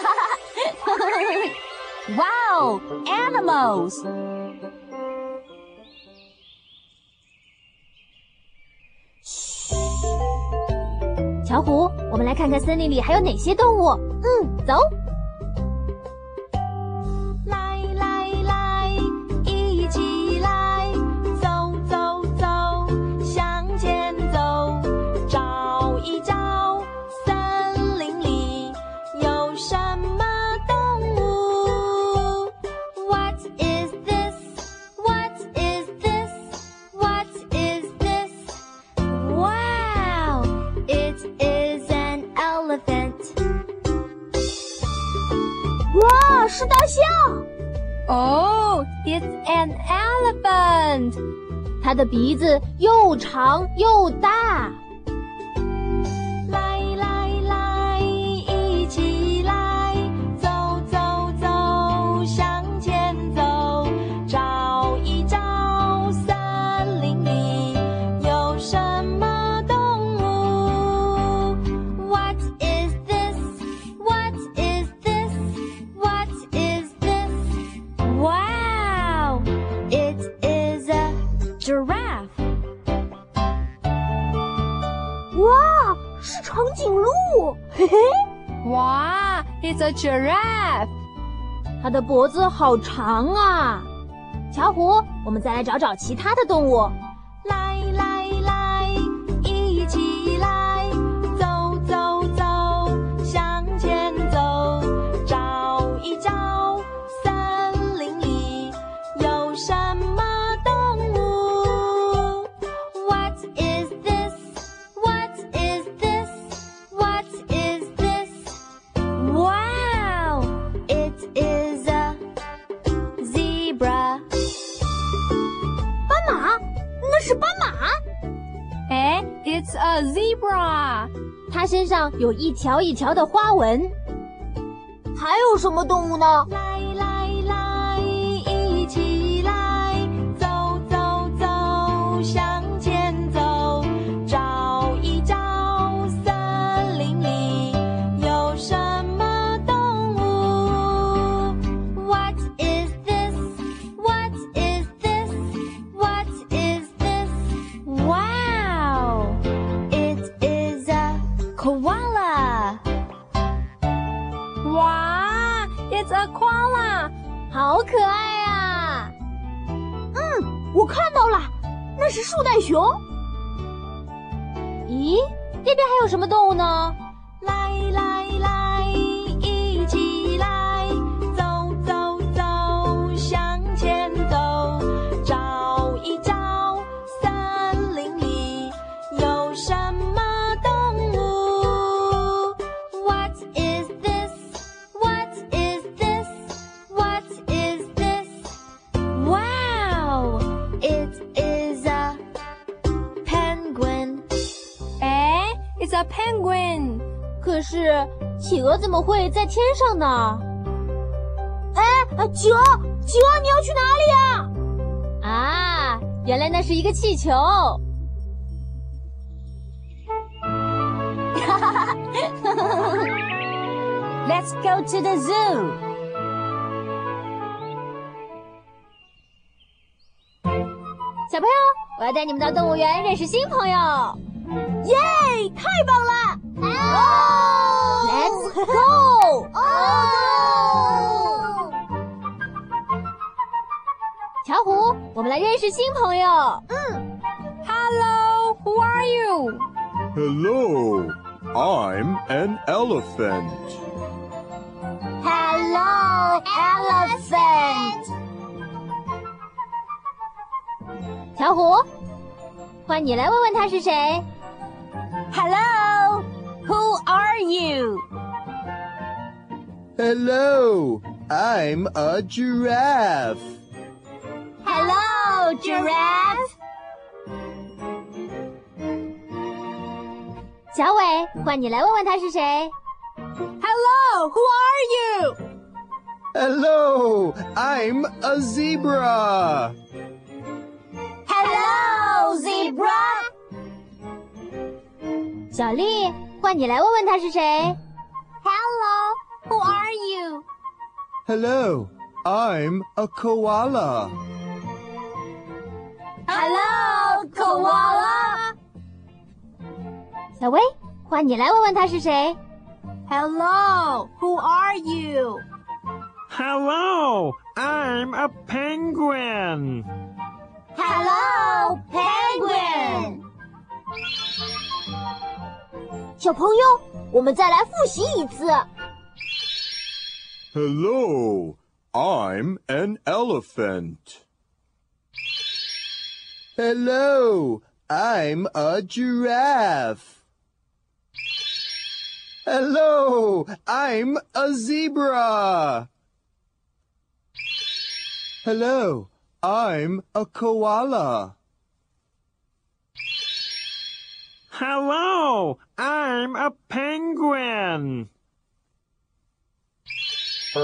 哈哈哈 wow, animals! 嘘，巧虎，我们来看看森林里还有哪些动物。嗯，走。Oh, it's an elephant. 它的鼻子又长又大。 嘿 嘿哇，It's a giraffe！它的脖子好长啊！巧虎，我们再来找找其他的动物。身上有一条一条的花纹。还有什么动物呢？树袋熊。咦，那边还有什么动物呢？可是企鹅怎么会在天上呢？哎，企鹅，企鹅，你要去哪里呀？啊，原来那是一个气球。Let's go to the zoo。小朋友，我要带你们到动物园认识新朋友。耶！太棒了 ！Let's go！巧虎，我们来认识新朋友。嗯，Hello，Who are you？Hello，I'm an elephant。Hello，elephant。巧虎，换你来问问他是谁。Hello, who are you? Hello, I'm a giraffe. Hello, giraffe. 小伟，换你来问问他是谁。Hello, who are you? Hello, I'm a zebra. Hello, zebra. 小丽， 换你来问问他是谁。Hello, who are you? Hello, I'm a koala. Hello, koala. 小薇，换你来问问他是谁。 Hello, who are you? Hello, I'm a penguin. Hello, penguin. 小朋友，我们再来复习一次。 Hello, I'm an elephant. Hello, I'm a giraffe. Hello, I'm a zebra. Hello, I'm a koala. Hello, I'm a penguin.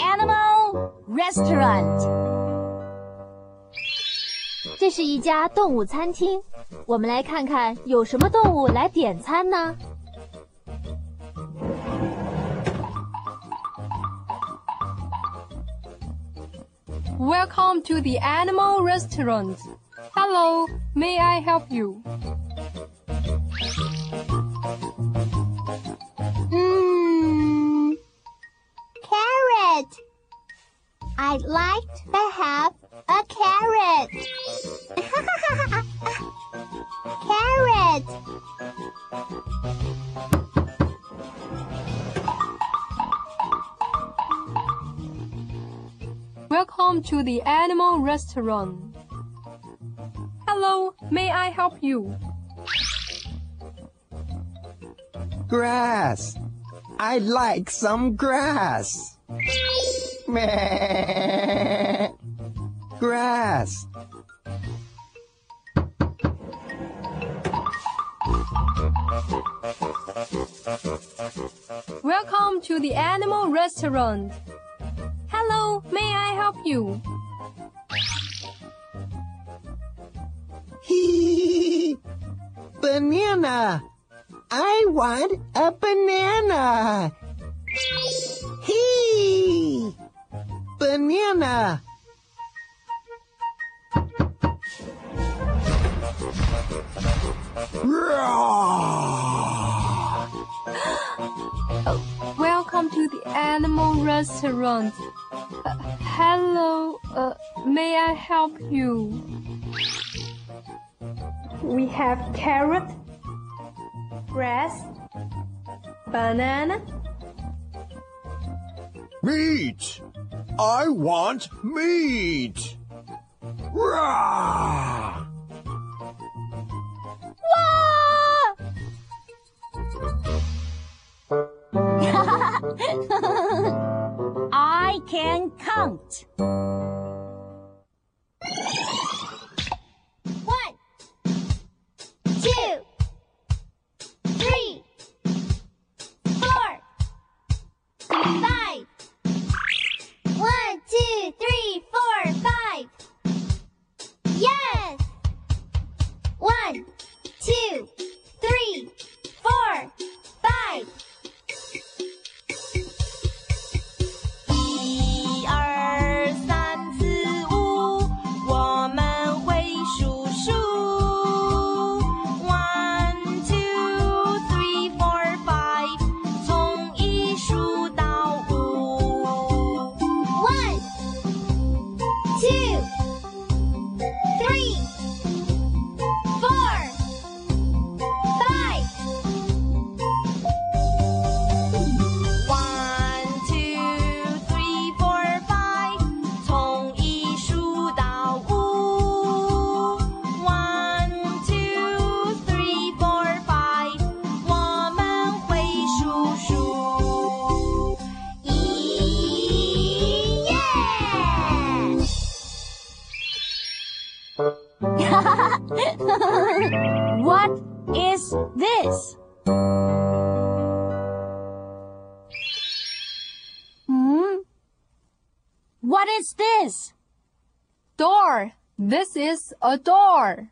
Animal restaurant. 这是一家动物餐厅，我们来看看有什么动物来点餐呢？ Welcome to the animal restaurant. Hello, may I help you? Mmm. Carrot. I'd like to have a carrot. carrot. Welcome to the animal restaurant. May I help you? Grass. I'd like some grass. Meh. Grass. Welcome to the animal restaurant. Hello, may I help you? Banana. I want a banana. Hee! Banana. Welcome to the animal restaurant. Uh, hello, uh, may I help you? We have carrot, grass, banana. Meat! I want meat! Roar! I can count. This? Hmm? What is this? Door. This is a door.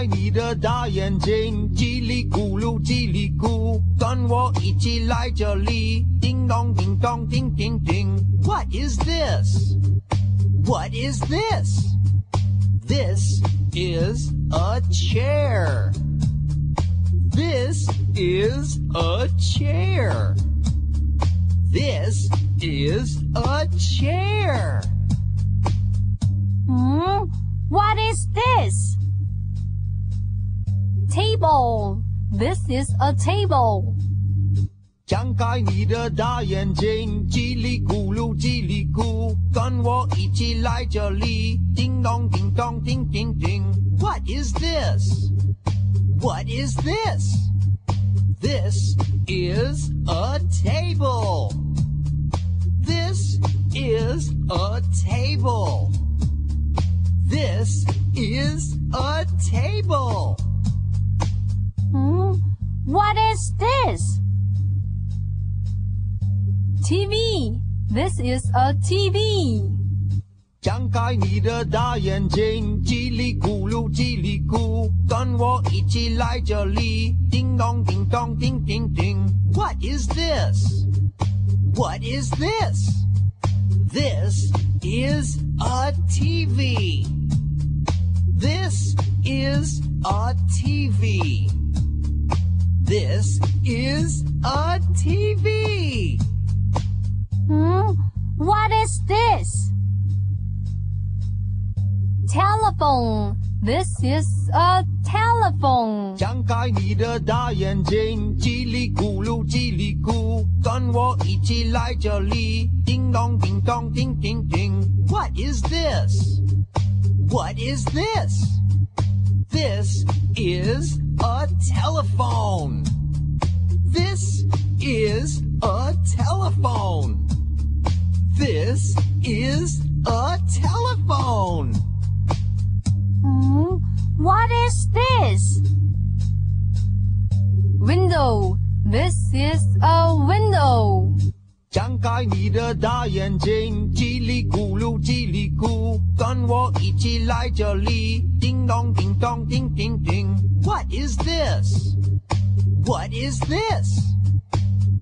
开你的大眼睛，叽里咕噜，叽里咕，跟我一起来这里。叮咚，叮咚，叮叮叮。What is this? What is this? This is a chair. This is a chair. This is a chair. Hmm? What is this? Table. This is a table. 张开你的大眼睛，叽里咕噜，叽里咕，跟我一起来这里。叮咚，叮咚，叮叮叮。What is this? What is this? This is a table. This is a table. This is a table. Hmm? What is this? TV. This is a TV. 张开你的大眼睛，叽里咕噜，叽里咕，跟我一起来这里。叮咚，叮咚，叮叮叮。What is this? What is this? This is a TV. This is a TV. This is a TV. Hmm? What is this? Telephone. This is a telephone. 张开你的大眼睛，叽里咕噜，叽里咕，跟我一起来这里。叮咚，叮咚，叮叮叮。What is this? What is this? This is a telephone. This is a telephone. This is a telephone. Hmm? What is this? Window. This is a window. 张开你的大眼睛，叽里咕噜，叽里咕，跟我一起来这里。叮咚，叮咚，叮叮叮。What is this? What is this?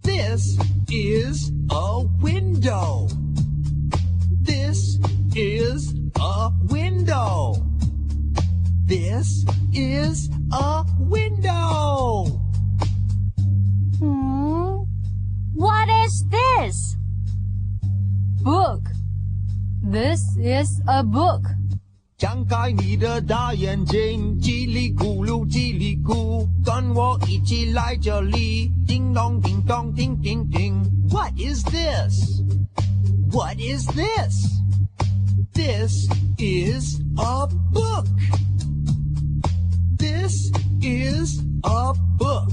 This is a window. This is a window. This is a window. What is this? Book. This is a book. 张开你的大眼睛，叽里咕噜，叽里咕，跟我一起来这里。叮咚，叮咚，叮叮叮。What is this? What is this? This is a book. This is a book.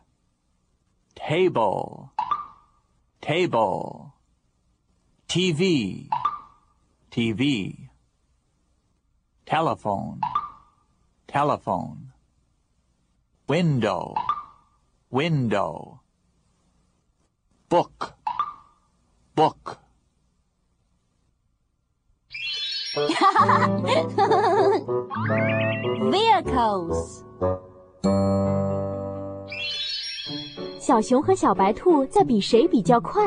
Table, table. TV, TV. Telephone, telephone. Window, window. Book, book. Vehicles。小熊和小白兔在比谁比较快。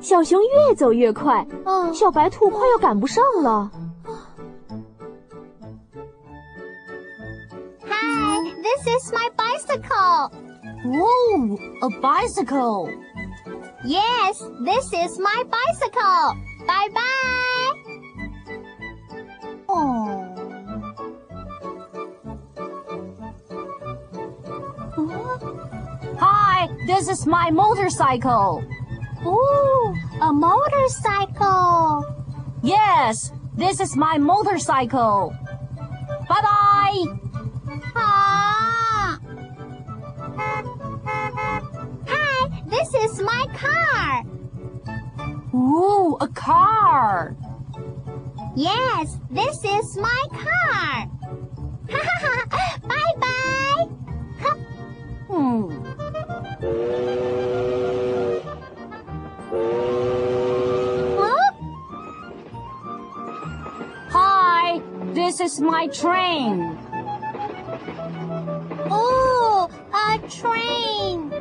小熊越走越快，嗯，小白兔快要赶不上了。Hi, this is my bicycle. Whoa, a bicycle. Yes, this is my bicycle. Bye bye. Oh. This is my motorcycle. Ooh, a motorcycle. Yes, this is my motorcycle. Bye bye. Ah. Hi, this is my car. Ooh, a car. Yes, this is my car. bye bye. This is my train. Ooh, a train.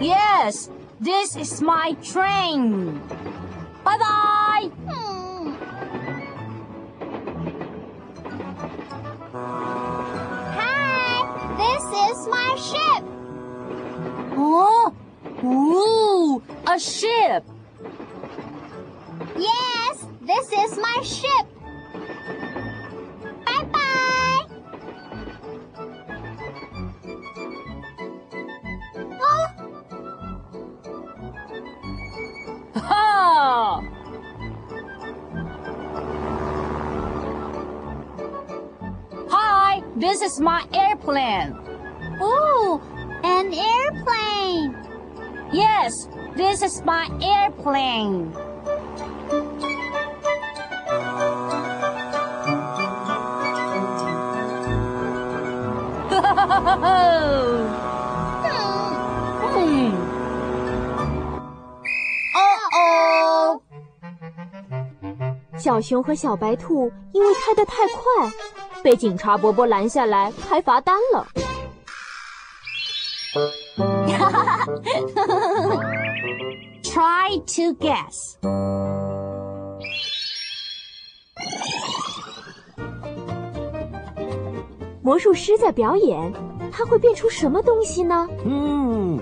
Yes, this is my train. Bye bye. Hmm. Hi, this is my ship. Oh, ooh, a ship. Yes, this is my ship. this is my airplane. ooh, an airplane. Yes, this is my airplane. Hmm. Uh-oh. 小熊和小白兔因为开得太快， 被警察伯伯拦下来开罚单了。Try to guess. 魔术师在表演，他会变出什么东西呢？嗯，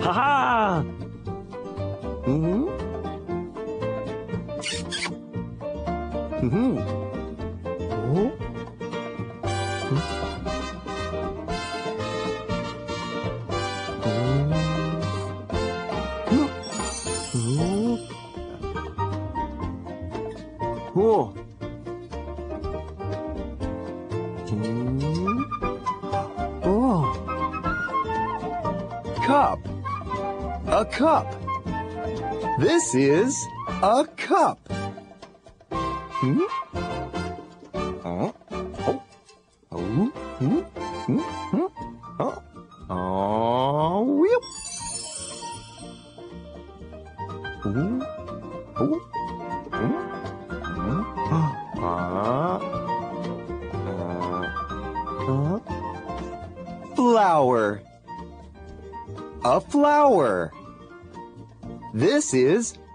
哈哈，嗯，嗯哼，嗯，哦。Cup. A cup. This is a cup. Hmm?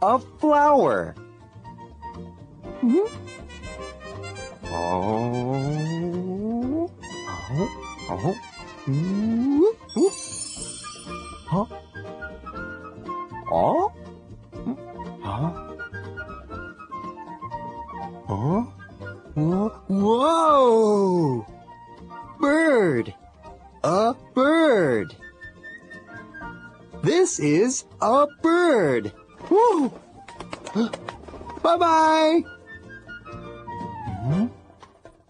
A flower. Hmm? Oh. Oh. Oh. Ooh. Ooh. Huh? Oh? Huh? Huh? Whoa. Whoa! Bird. A bird. This is a bird. Woo! Bye bye. Hmm?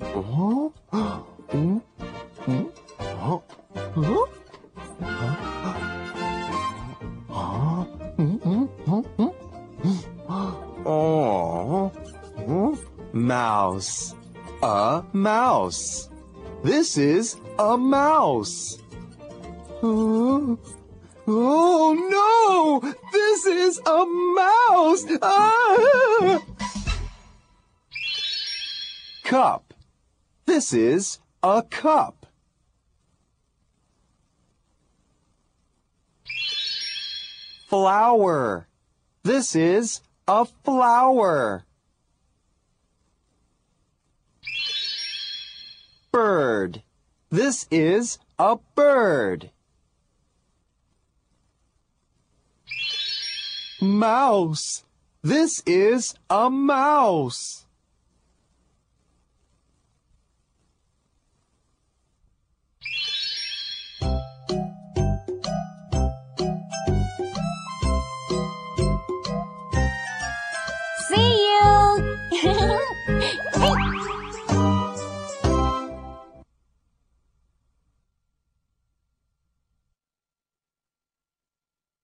Oh? Hmm? Oh? Hmm? Mouse. A mouse. This is a mouse. Oh, oh no! This is a mouse! Ah! Cup. This is a cup. Flower. This is a flower. Bird. This is a bird. Mouse. This is a mouse.